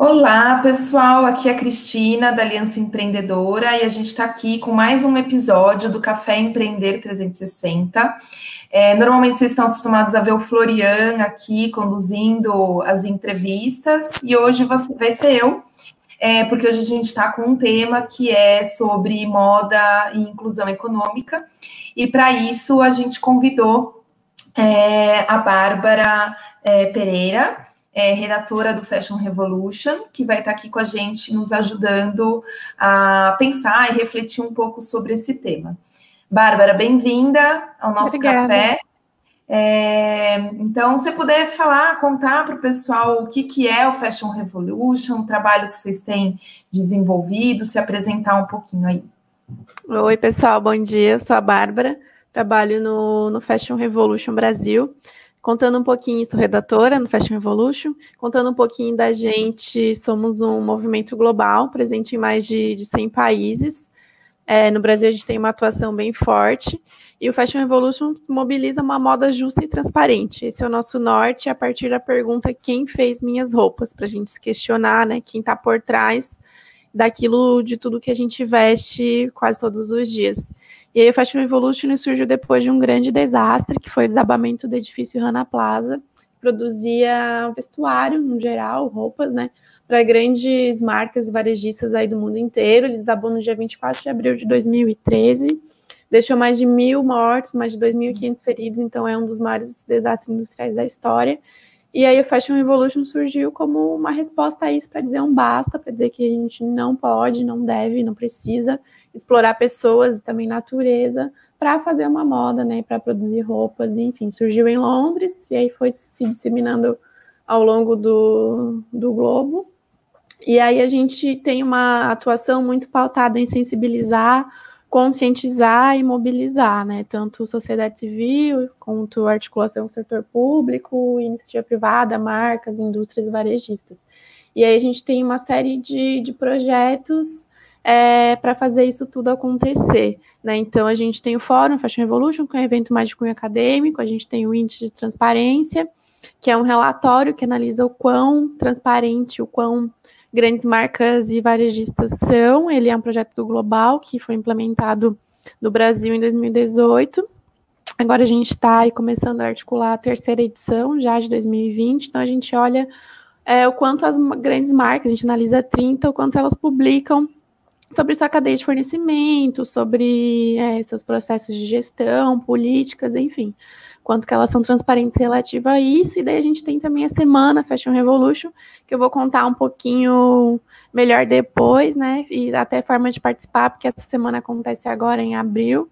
Olá, pessoal. Aqui é a Cristina, da Aliança Empreendedora, e a gente está aqui com mais um episódio do Café Empreender 360. É, normalmente vocês estão acostumados a ver o Florian aqui conduzindo as entrevistas, e hoje vai ser eu, é, porque hoje a gente está com um tema que é sobre moda e inclusão econômica, e para isso a gente convidou é, a Bárbara é, Pereira é redatora do Fashion Revolution, que vai estar aqui com a gente, nos ajudando a pensar e refletir um pouco sobre esse tema. Bárbara, bem-vinda ao nosso Obrigada. café. É, então, se puder falar, contar para o pessoal o que, que é o Fashion Revolution, o trabalho que vocês têm desenvolvido, se apresentar um pouquinho aí. Oi, pessoal, bom dia. Eu sou a Bárbara, trabalho no, no Fashion Revolution Brasil contando um pouquinho, sou redatora no Fashion Revolution, contando um pouquinho da gente, somos um movimento global, presente em mais de, de 100 países. É, no Brasil, a gente tem uma atuação bem forte, e o Fashion Revolution mobiliza uma moda justa e transparente. Esse é o nosso norte, a partir da pergunta quem fez minhas roupas, para a gente se questionar, né, quem está por trás daquilo de tudo que a gente veste quase todos os dias. E aí o Fashion Revolution surgiu depois de um grande desastre, que foi o desabamento do edifício Rana Plaza, que produzia vestuário, no geral, roupas, né, para grandes marcas varejistas aí do mundo inteiro. Ele desabou no dia 24 de abril de 2013, deixou mais de mil mortos, mais de 2.500 feridos, então é um dos maiores desastres industriais da história. E aí o Fashion Revolution surgiu como uma resposta a isso, para dizer um basta, para dizer que a gente não pode, não deve, não precisa explorar pessoas e também natureza para fazer uma moda, né, para produzir roupas, enfim, surgiu em Londres e aí foi se disseminando ao longo do, do globo. E aí a gente tem uma atuação muito pautada em sensibilizar, conscientizar e mobilizar, né, tanto sociedade civil quanto articulação com o setor público, iniciativa privada, marcas, indústrias varejistas. E aí a gente tem uma série de, de projetos é, para fazer isso tudo acontecer. Né? Então, a gente tem o Fórum Fashion Revolution, que é um evento mais de cunho acadêmico, a gente tem o Índice de Transparência, que é um relatório que analisa o quão transparente, o quão grandes marcas e varejistas são. Ele é um projeto do Global, que foi implementado no Brasil em 2018. Agora a gente está começando a articular a terceira edição, já de 2020, então a gente olha é, o quanto as grandes marcas, a gente analisa 30, o quanto elas publicam sobre sua cadeia de fornecimento, sobre é, seus processos de gestão, políticas, enfim, quanto que elas são transparentes relativa a isso. E daí a gente tem também a semana Fashion Revolution, que eu vou contar um pouquinho melhor depois, né? E até forma de participar, porque essa semana acontece agora em abril.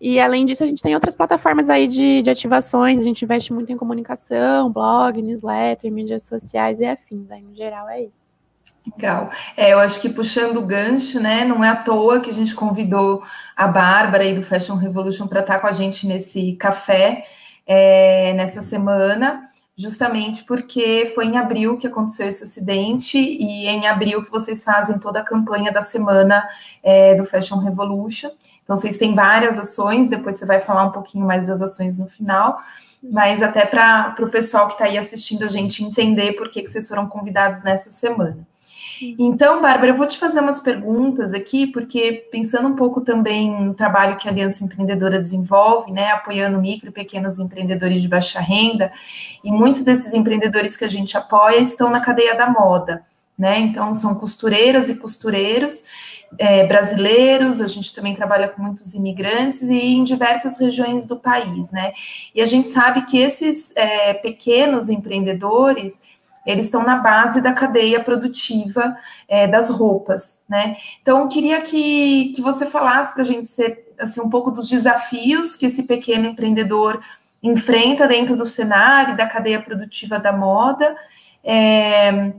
E além disso, a gente tem outras plataformas aí de, de ativações, a gente investe muito em comunicação, blog, newsletter, mídias sociais e afins, aí no geral é isso. Legal. É, eu acho que puxando o gancho, né? Não é à toa que a gente convidou a Bárbara aí do Fashion Revolution para estar com a gente nesse café é, nessa semana, justamente porque foi em abril que aconteceu esse acidente e em abril que vocês fazem toda a campanha da semana é, do Fashion Revolution. Então, vocês têm várias ações, depois você vai falar um pouquinho mais das ações no final, mas até para o pessoal que está aí assistindo a gente entender por que, que vocês foram convidados nessa semana. Então, Bárbara, eu vou te fazer umas perguntas aqui, porque pensando um pouco também no trabalho que a Aliança Empreendedora desenvolve, né, apoiando micro e pequenos empreendedores de baixa renda, e muitos desses empreendedores que a gente apoia estão na cadeia da moda, né? Então, são costureiras e costureiros é, brasileiros, a gente também trabalha com muitos imigrantes e em diversas regiões do país, né? E a gente sabe que esses é, pequenos empreendedores eles estão na base da cadeia produtiva é, das roupas, né? Então, eu queria que, que você falasse para a gente ser, assim, um pouco dos desafios que esse pequeno empreendedor enfrenta dentro do cenário da cadeia produtiva da moda. É,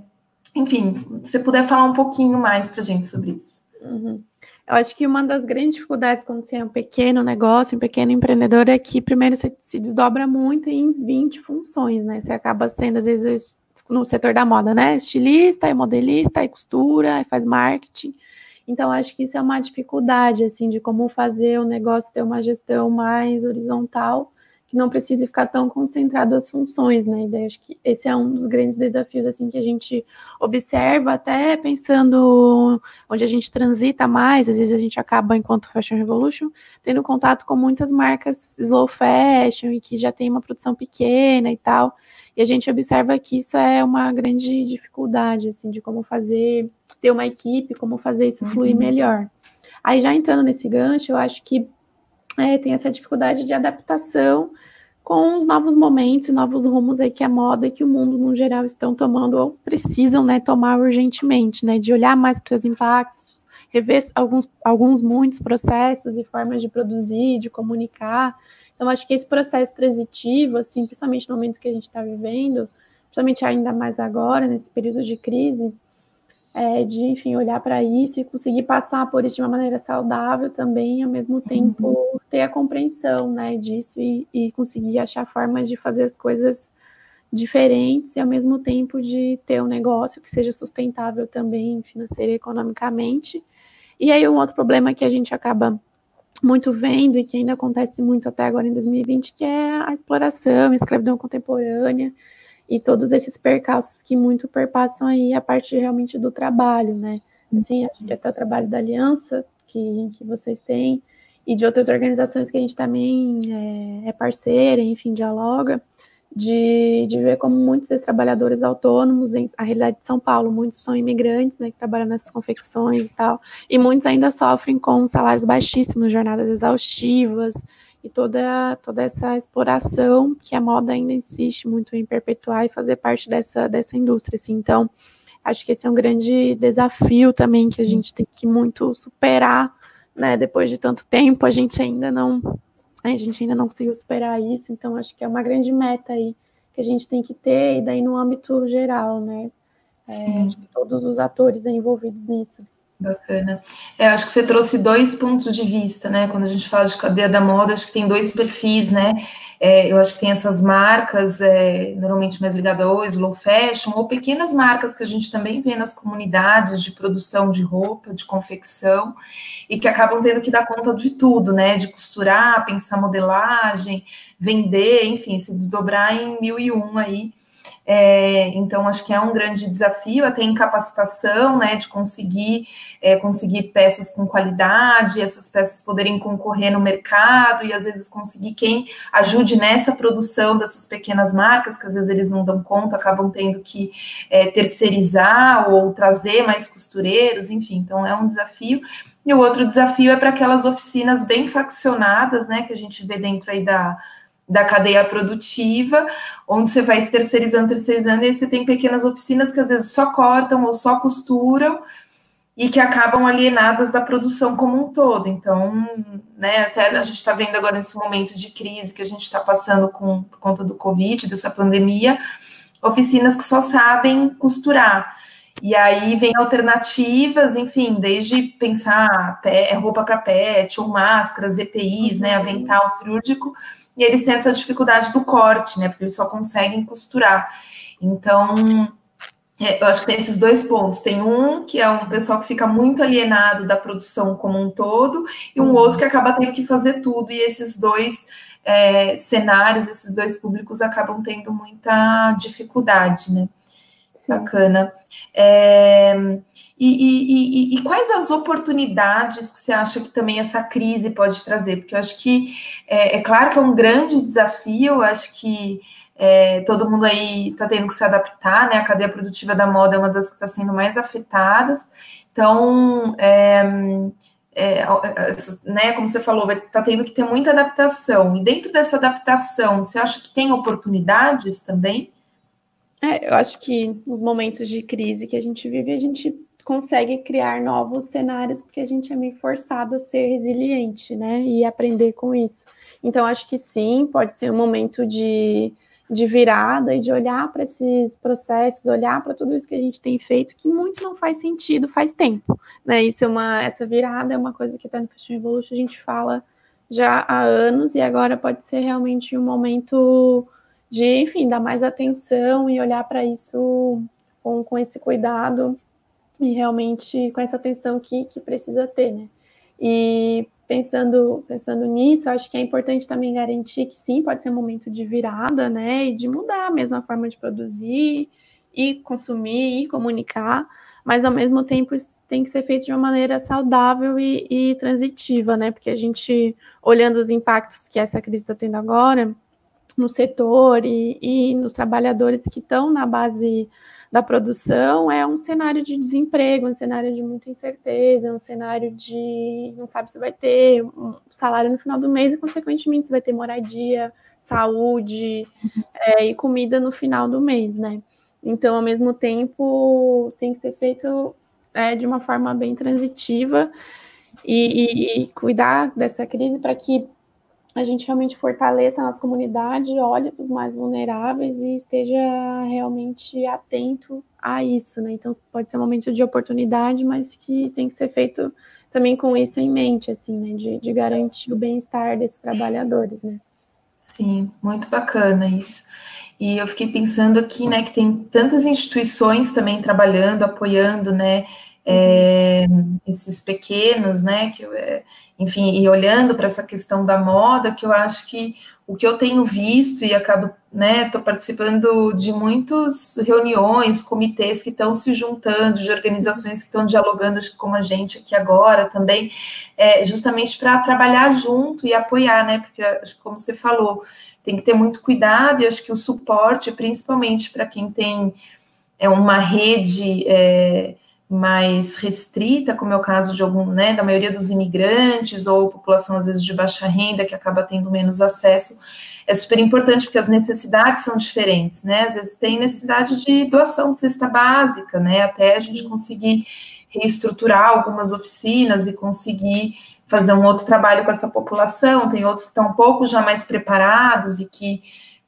enfim, se você puder falar um pouquinho mais para a gente sobre isso. Uhum. Eu acho que uma das grandes dificuldades quando você é um pequeno negócio, um pequeno empreendedor, é que primeiro você se desdobra muito em 20 funções, né? Você acaba sendo, às vezes, no setor da moda, né? Estilista, é modelista, é costura, é faz marketing. Então, acho que isso é uma dificuldade, assim, de como fazer o negócio ter uma gestão mais horizontal, que não precise ficar tão concentrado as funções, né? E daí acho que esse é um dos grandes desafios assim que a gente observa, até pensando onde a gente transita mais, às vezes a gente acaba enquanto Fashion Revolution tendo contato com muitas marcas slow fashion e que já tem uma produção pequena e tal. E a gente observa que isso é uma grande dificuldade, assim, de como fazer, ter uma equipe, como fazer isso fluir uhum. melhor. Aí já entrando nesse gancho, eu acho que é, tem essa dificuldade de adaptação com os novos momentos, novos rumos aí que a moda e que o mundo no geral estão tomando ou precisam, né, tomar urgentemente, né, de olhar mais para os impactos, rever alguns, alguns muitos processos e formas de produzir, de comunicar. Então, acho que esse processo transitivo, assim, principalmente no momento que a gente está vivendo, principalmente ainda mais agora, nesse período de crise, é, de, enfim, olhar para isso e conseguir passar por isso de uma maneira saudável também, ao mesmo tempo uhum. ter a compreensão, né, disso e, e, conseguir achar formas de fazer as coisas diferentes e ao mesmo tempo de ter um negócio que seja sustentável também financeiro e economicamente. E aí um outro problema que a gente acaba muito vendo e que ainda acontece muito até agora em 2020, que é a exploração, a escravidão contemporânea, e todos esses percalços que muito perpassam aí a parte realmente do trabalho, né? Assim, acho que até o trabalho da aliança que, que vocês têm e de outras organizações que a gente também é, é parceira, enfim, dialoga, de, de ver como muitos desses trabalhadores autônomos, em, a realidade de São Paulo, muitos são imigrantes, né, que trabalham nessas confecções e tal, e muitos ainda sofrem com salários baixíssimos, jornadas exaustivas, e toda, toda essa exploração que a moda ainda insiste muito em perpetuar e fazer parte dessa, dessa indústria. Assim. Então, acho que esse é um grande desafio também que a gente tem que muito superar, né? Depois de tanto tempo, a gente ainda não a gente ainda não conseguiu superar isso, então acho que é uma grande meta aí que a gente tem que ter, e daí no âmbito geral, né? É, todos os atores envolvidos nisso. Bacana. É, acho que você trouxe dois pontos de vista, né? Quando a gente fala de cadeia da moda, acho que tem dois perfis, né? É, eu acho que tem essas marcas, é, normalmente mais ligadas ao slow fashion, ou pequenas marcas que a gente também vê nas comunidades de produção de roupa, de confecção, e que acabam tendo que dar conta de tudo, né? De costurar, pensar modelagem, vender, enfim, se desdobrar em mil e um aí é, então, acho que é um grande desafio, até em capacitação, né, de conseguir, é, conseguir peças com qualidade, essas peças poderem concorrer no mercado e às vezes conseguir quem ajude nessa produção dessas pequenas marcas, que às vezes eles não dão conta, acabam tendo que é, terceirizar ou trazer mais costureiros, enfim, então é um desafio. E o outro desafio é para aquelas oficinas bem faccionadas, né, que a gente vê dentro aí da da cadeia produtiva, onde você vai terceirizando, terceirizando, e aí você tem pequenas oficinas que às vezes só cortam ou só costuram e que acabam alienadas da produção como um todo. Então, né, até a gente está vendo agora nesse momento de crise que a gente está passando com, por conta do Covid, dessa pandemia, oficinas que só sabem costurar. E aí vem alternativas, enfim, desde pensar roupa para pet, ou máscaras, EPIs, né, uhum. né, avental cirúrgico, e eles têm essa dificuldade do corte, né? Porque eles só conseguem costurar. Então, é, eu acho que tem esses dois pontos. Tem um que é um pessoal que fica muito alienado da produção como um todo, e um outro que acaba tendo que fazer tudo, e esses dois é, cenários, esses dois públicos acabam tendo muita dificuldade, né? Bacana. É, e, e, e, e, quais as oportunidades que você acha que também essa crise pode trazer? Porque eu acho que é, é claro que é um grande desafio, eu acho que é, todo mundo aí está tendo que se adaptar, né? A cadeia produtiva da moda é uma das que está sendo mais afetadas. Então, é, é, né, como você falou, está tendo que ter muita adaptação. E dentro dessa adaptação, você acha que tem oportunidades também? É, eu acho que nos momentos de crise que a gente vive, a gente consegue criar novos cenários, porque a gente é meio forçado a ser resiliente, né? E aprender com isso. Então, acho que sim, pode ser um momento de, de virada e de olhar para esses processos, olhar para tudo isso que a gente tem feito, que muito não faz sentido faz tempo, né? Isso é uma, essa virada é uma coisa que está no Fashion Evolution, a gente fala já há anos, e agora pode ser realmente um momento de, enfim, dar mais atenção e olhar para isso com, com esse cuidado e realmente com essa atenção que, que precisa ter, né? E pensando, pensando nisso, acho que é importante também garantir que sim, pode ser um momento de virada, né? E de mudar a mesma forma de produzir e consumir e comunicar, mas ao mesmo tempo tem que ser feito de uma maneira saudável e, e transitiva, né? Porque a gente, olhando os impactos que essa crise está tendo agora no setor e, e nos trabalhadores que estão na base da produção é um cenário de desemprego, um cenário de muita incerteza, um cenário de não sabe se vai ter um salário no final do mês e, consequentemente, se vai ter moradia, saúde é, e comida no final do mês, né? Então, ao mesmo tempo, tem que ser feito é, de uma forma bem transitiva e, e, e cuidar dessa crise para que a gente realmente fortaleça a nossa comunidade, olhe para os mais vulneráveis e esteja realmente atento a isso, né? Então pode ser um momento de oportunidade, mas que tem que ser feito também com isso em mente, assim, né? De, de garantir o bem-estar desses trabalhadores, né? Sim, muito bacana isso. E eu fiquei pensando aqui, né, que tem tantas instituições também trabalhando, apoiando, né, é, esses pequenos, né, que, é, enfim, e olhando para essa questão da moda, que eu acho que o que eu tenho visto e acabo, né, estou participando de muitas reuniões, comitês que estão se juntando, de organizações que estão dialogando com a gente aqui agora também, é, justamente para trabalhar junto e apoiar, né, porque, como você falou, tem que ter muito cuidado e acho que o suporte, principalmente para quem tem é, uma rede é, mais restrita, como é o caso de algum, né, da maioria dos imigrantes ou população às vezes de baixa renda que acaba tendo menos acesso, é super importante porque as necessidades são diferentes, né? Às vezes tem necessidade de doação de cesta básica, né? Até a gente conseguir reestruturar algumas oficinas e conseguir fazer um outro trabalho com essa população. Tem outros que estão um pouco já mais preparados e que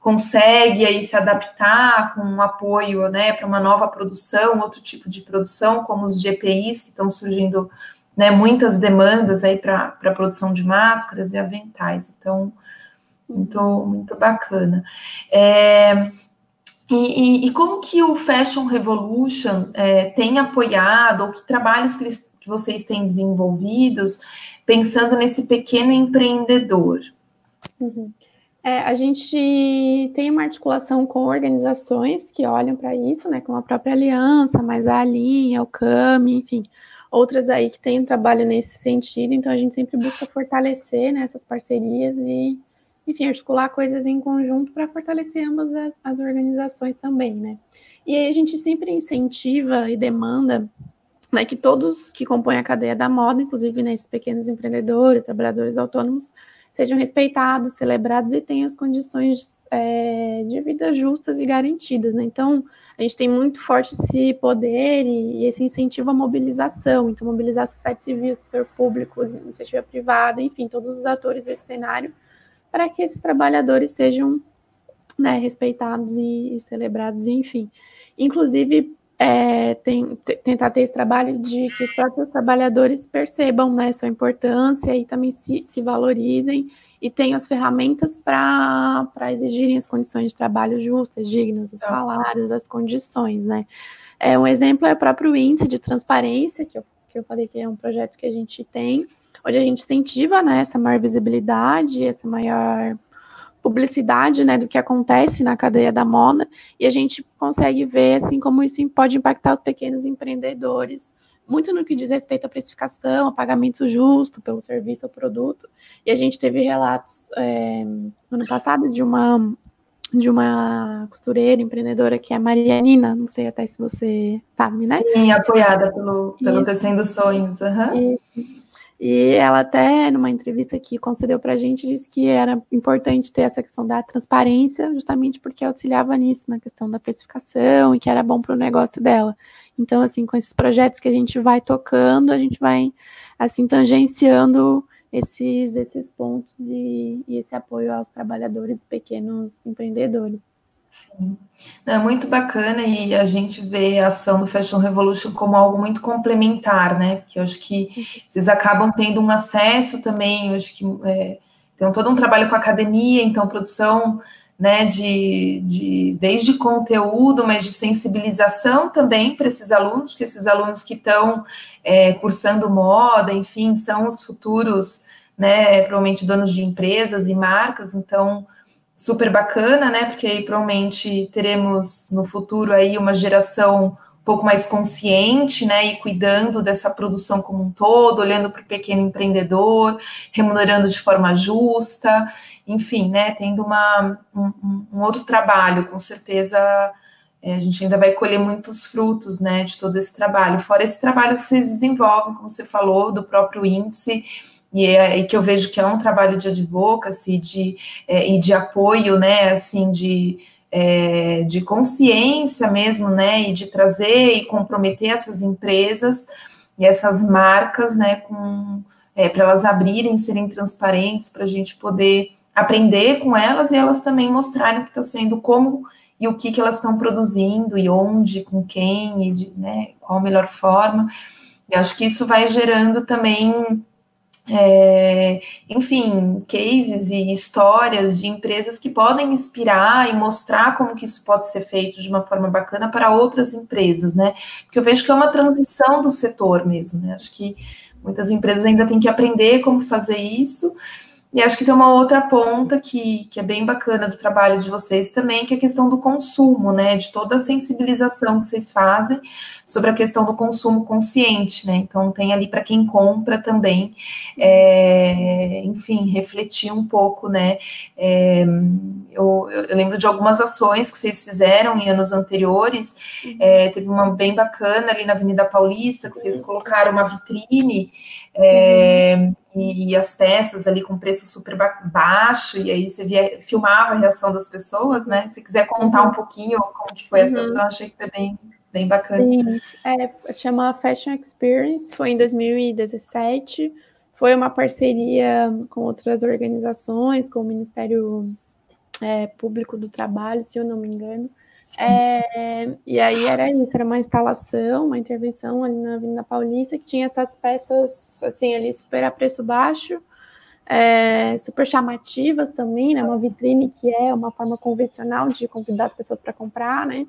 consegue aí se adaptar com um apoio né, para uma nova produção, outro tipo de produção, como os GPIs, que estão surgindo né, muitas demandas aí para a produção de máscaras e aventais. Então, muito, muito bacana. É, e, e, e, como que o Fashion Revolution é, tem apoiado, ou que trabalhos que, eles, que vocês têm desenvolvidos, pensando nesse pequeno empreendedor? Uhum. É, a gente tem uma articulação com organizações que olham para isso, né, como a própria Aliança, mas a Alinha, o CAMI, enfim, outras aí que têm um trabalho nesse sentido, então a gente sempre busca fortalecer né, essas parcerias e, enfim, articular coisas em conjunto para fortalecer ambas as, as organizações também, né. E aí a gente sempre incentiva e demanda né, que todos que compõem a cadeia da moda, inclusive né, esses pequenos empreendedores, trabalhadores autônomos, sejam respeitados, celebrados e tenham as condições é, de vida justas e garantidas. Né? Então, a gente tem muito forte esse poder e, e esse incentivo à mobilização. Então, mobilizar a sociedade civil, setor público, iniciativa privada, enfim, todos os atores desse cenário, para que esses trabalhadores sejam né, respeitados e, e celebrados, enfim. Inclusive, é, tem, tentar ter esse trabalho de que os próprios trabalhadores percebam né, sua importância e também se, se valorizem e tenham as ferramentas para exigirem as condições de trabalho justas, dignas, os tá. salários, as condições, né? É, um exemplo é o próprio índice de transparência, que eu, que eu falei que é um projeto que a gente tem, onde a gente incentiva né, essa maior visibilidade, essa maior publicidade né, do que acontece na cadeia da moda, e a gente consegue ver assim como isso pode impactar os pequenos empreendedores, muito no que diz respeito à precificação, a pagamento justo pelo serviço ou produto. E a gente teve relatos é, no ano passado de uma de uma costureira empreendedora que é a Marianina, não sei até se você sabe, né? Sim, apoiada pelo, pelo Tecendo Sonhos. Uhum. Isso. E ela até, numa entrevista que concedeu para a gente, disse que era importante ter essa questão da transparência, justamente porque auxiliava nisso, na questão da precificação, e que era bom para o negócio dela. Então, assim, com esses projetos que a gente vai tocando, a gente vai, assim, tangenciando esses, esses pontos e, e esse apoio aos trabalhadores pequenos empreendedores. Sim. É muito bacana e a gente vê a ação do Fashion Revolution como algo muito complementar, né? Porque eu acho que vocês acabam tendo um acesso também, eu acho que é, tem todo um trabalho com academia, então produção né, de, de desde conteúdo, mas de sensibilização também para esses alunos, porque esses alunos que estão é, cursando moda, enfim, são os futuros né? Provavelmente donos de empresas e marcas, então super bacana, né? Porque aí provavelmente teremos no futuro aí uma geração um pouco mais consciente, né? E cuidando dessa produção como um todo, olhando para o pequeno empreendedor, remunerando de forma justa, enfim, né? Tendo uma, um, um outro trabalho, com certeza é, a gente ainda vai colher muitos frutos, né? De todo esse trabalho. Fora esse trabalho que vocês desenvolvem, como você falou, do próprio índice e, é, que eu vejo que é um trabalho de advocacy de, é, e de apoio, né, assim, de, é, de consciência mesmo, né, e de trazer e comprometer essas empresas e essas marcas, né, é, para elas abrirem, serem transparentes, para a gente poder aprender com elas e elas também mostrarem o que está sendo, como e o que, que elas estão produzindo e onde, com quem, e de, né, qual a melhor forma. E acho que isso vai gerando também é, enfim, cases e histórias de empresas que podem inspirar e mostrar como que isso pode ser feito de uma forma bacana para outras empresas, né? Porque eu vejo que é uma transição do setor mesmo, né? Acho que muitas empresas ainda têm que aprender como fazer isso, e acho que tem uma outra ponta que, que é bem bacana do trabalho de vocês também, que é a questão do consumo, né? De toda a sensibilização que vocês fazem sobre a questão do consumo consciente, né? Então tem ali para quem compra também, é, enfim, refletir um pouco, né? É, eu, eu, lembro de algumas ações que vocês fizeram em anos anteriores, é, teve uma bem bacana ali na Avenida Paulista, que vocês colocaram uma vitrine. É, e, e, as peças ali com preço super baixo, e aí você via, filmava a reação das pessoas, né? Se quiser contar um pouquinho como que foi essa uhum. ação, achei que foi bem, bem bacana. Sim, é, chama Fashion Experience, foi em 2017, foi uma parceria com outras organizações, com o Ministério é, Público do Trabalho, se eu não me engano, é, e aí era isso, era uma instalação, uma intervenção ali na Avenida Paulista, que tinha essas peças, assim, ali super a preço baixo, é, super chamativas também, né, uma vitrine que é uma forma convencional de convidar as pessoas para comprar, né,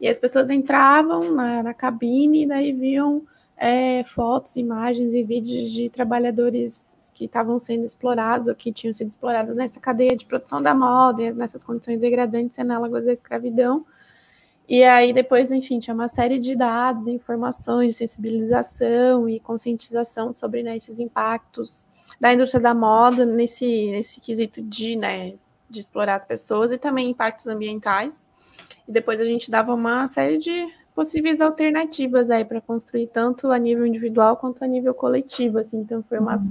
e as pessoas entravam na, na cabine e daí viam é, fotos, imagens e vídeos de trabalhadores que estavam sendo explorados ou que tinham sido explorados nessa cadeia de produção da moda, nessas condições degradantes análogas da escravidão, e aí depois, enfim, tinha uma série de dados, informações sensibilização e conscientização sobre né, esses impactos da indústria da moda nesse, nesse quesito de, né, de explorar as pessoas e também impactos ambientais. E depois a gente dava uma série de possíveis alternativas aí para construir tanto a nível individual quanto a nível coletivo, assim, então foi uma uhum.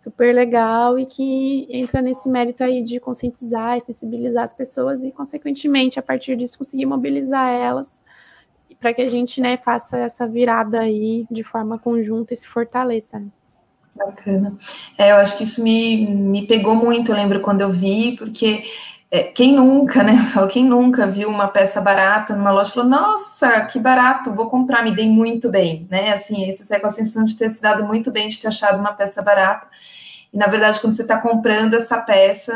super legal e que entra nesse mérito aí de conscientizar e sensibilizar as pessoas e, consequentemente, a partir disso, conseguir mobilizar elas para que a gente né, faça essa virada aí de forma conjunta e se fortaleça. Bacana. É, eu acho que isso me, me pegou muito, eu lembro quando eu vi, porque é, quem nunca, né? Eu falo, quem nunca viu uma peça barata numa loja e falou, nossa, que barato, vou comprar, me dei muito bem, né? Assim, você sai com a sensação de ter se dado muito bem, de ter achado uma peça barata. E na verdade, quando você está comprando essa peça,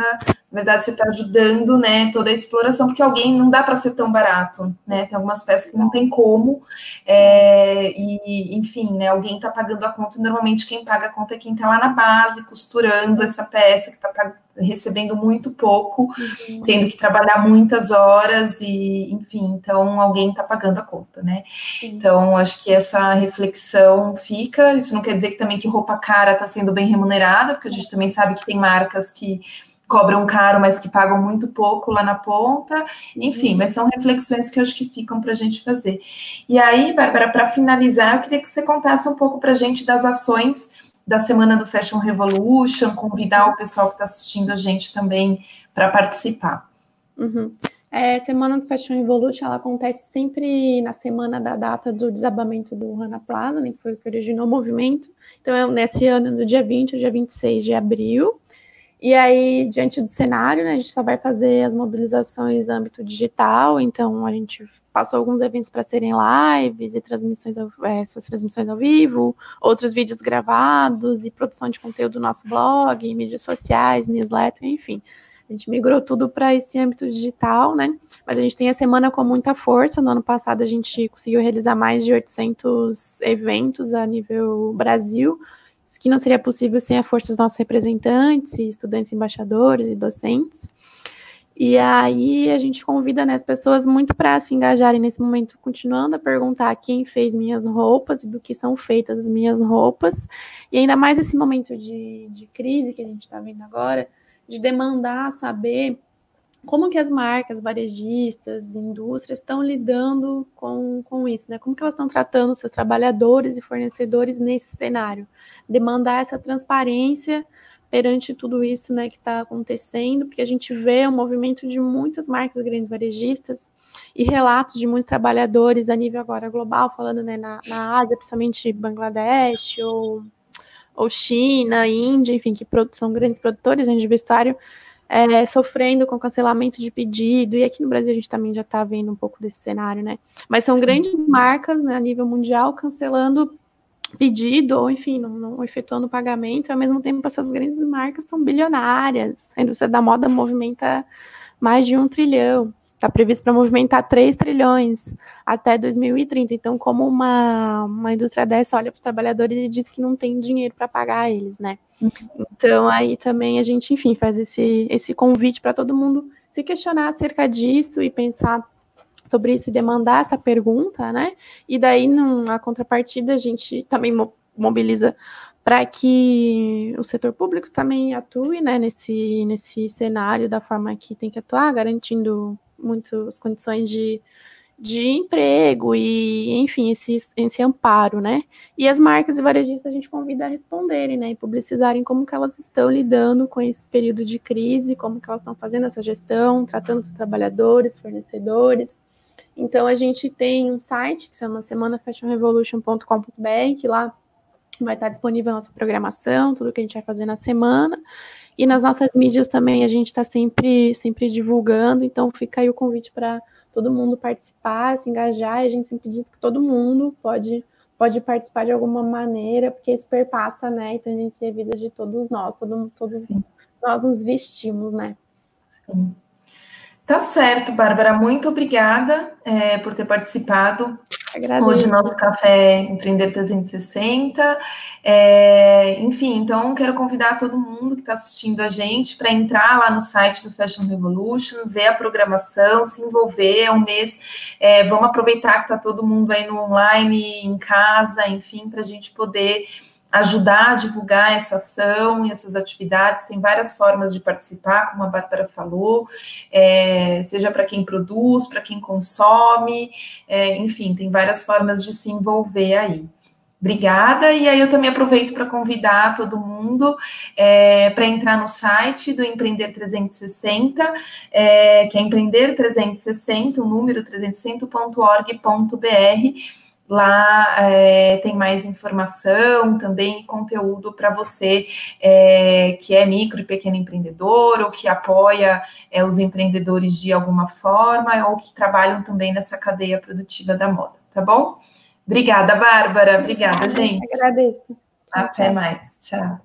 na verdade, você está ajudando, né, toda a exploração, porque alguém não dá para ser tão barato, né? Tem algumas peças que não tem como, é, e enfim, né? Alguém está pagando a conta, e normalmente quem paga a conta é quem está lá na base, costurando essa peça, que está recebendo muito pouco, uhum. tendo que trabalhar muitas horas, e enfim, então alguém está pagando a conta, né? Sim. Então, acho que essa reflexão fica. Isso não quer dizer que também que roupa cara está sendo bem remunerada, porque a gente também sabe que tem marcas que cobram caro, mas que pagam muito pouco lá na ponta. Enfim, mas são reflexões que eu acho que ficam para a gente fazer. E aí, Bárbara, para finalizar, eu queria que você contasse um pouco para a gente das ações da semana do Fashion Revolution, convidar o pessoal que está assistindo a gente também para participar. Uhum. É, semana do Fashion Revolution ela acontece sempre na semana da data do desabamento do Rana Plaza, né, que foi o que originou o movimento. Então, é nesse ano, do dia 20 ao dia 26 de abril. E aí, diante do cenário, né, a gente só vai fazer as mobilizações no âmbito digital, então a gente passou alguns eventos para serem lives e transmissões, é, essas transmissões ao vivo, outros vídeos gravados e produção de conteúdo do nosso blog, mídias sociais, newsletter, enfim. A gente migrou tudo para esse âmbito digital, né? Mas a gente tem a semana com muita força. No ano passado, a gente conseguiu realizar mais de 800 eventos a nível Brasil que não seria possível sem a força dos nossos representantes, estudantes, embaixadores e docentes. E aí a gente convida né, as pessoas muito para se engajarem nesse momento, continuando a perguntar quem fez minhas roupas e do que são feitas as minhas roupas. E ainda mais esse momento de, de crise que a gente está vendo agora, de demandar saber como que as marcas, varejistas, indústrias estão lidando com, com isso, né? Como que elas estão tratando seus trabalhadores e fornecedores nesse cenário? Demandar essa transparência perante tudo isso, né, que está acontecendo, porque a gente vê o movimento de muitas marcas grandes varejistas e relatos de muitos trabalhadores a nível agora global, falando né, na, na Ásia, principalmente Bangladesh ou, ou China, Índia, enfim, que são grandes produtores né, de vestuário, é, sofrendo com cancelamento de pedido, e aqui no Brasil a gente também já está vendo um pouco desse cenário, né? Mas são Sim. grandes marcas né, a nível mundial cancelando pedido, ou enfim, não, não efetuando pagamento, e ao mesmo tempo essas grandes marcas são bilionárias. A indústria da moda movimenta mais de um trilhão. Está previsto para movimentar 3 trilhões até 2030. Então, como uma, uma indústria dessa olha para os trabalhadores e diz que não tem dinheiro para pagar eles, né? Então, aí também a gente, enfim, faz esse, esse convite para todo mundo se questionar acerca disso e pensar sobre isso e demandar essa pergunta, né? E daí, na contrapartida, a gente também mobiliza para que o setor público também atue né, nesse, nesse cenário da forma que tem que atuar, garantindo muitas condições de, de emprego e, enfim, esse, esse amparo, né? E as marcas e varejistas a gente convida a responderem, né? E publicizarem como que elas estão lidando com esse período de crise, como que elas estão fazendo essa gestão, tratando os trabalhadores, fornecedores, então a gente tem um site que se chama semanafashionrevolution.com.br, que lá vai estar disponível a nossa programação, tudo que a gente vai fazer na semana. E nas nossas mídias também a gente está sempre, sempre divulgando, então fica aí o convite para todo mundo participar, se engajar, e a gente sempre diz que todo mundo pode, pode participar de alguma maneira, porque isso perpassa, né? Então a gente é a vida de todos nós, todo, todos nós nos vestimos, né? Sim. Tá certo, Bárbara. Muito obrigada é, por ter participado Agradeço. hoje no nosso Café Empreender 360. É, enfim, então quero convidar todo mundo que está assistindo a gente para entrar lá no site do Fashion Revolution, ver a programação, se envolver. É um mês. É, vamos aproveitar que está todo mundo aí no online, em casa, enfim, para a gente poder ajudar a divulgar essa ação e essas atividades. Tem várias formas de participar, como a Bárbara falou, é, seja para quem produz, para quem consome, é, enfim, tem várias formas de se envolver aí. Obrigada, e aí eu também aproveito para convidar todo mundo é, para entrar no site do Empreender 360, é, que é Empreender 360, o número 360.org.br Lá é, tem mais informação também conteúdo para você é, que é micro e pequeno empreendedor ou que apoia é, os empreendedores de alguma forma ou que trabalham também nessa cadeia produtiva da moda, tá bom? Obrigada, Bárbara. Obrigada, gente. agradeço. Até mais. Tchau.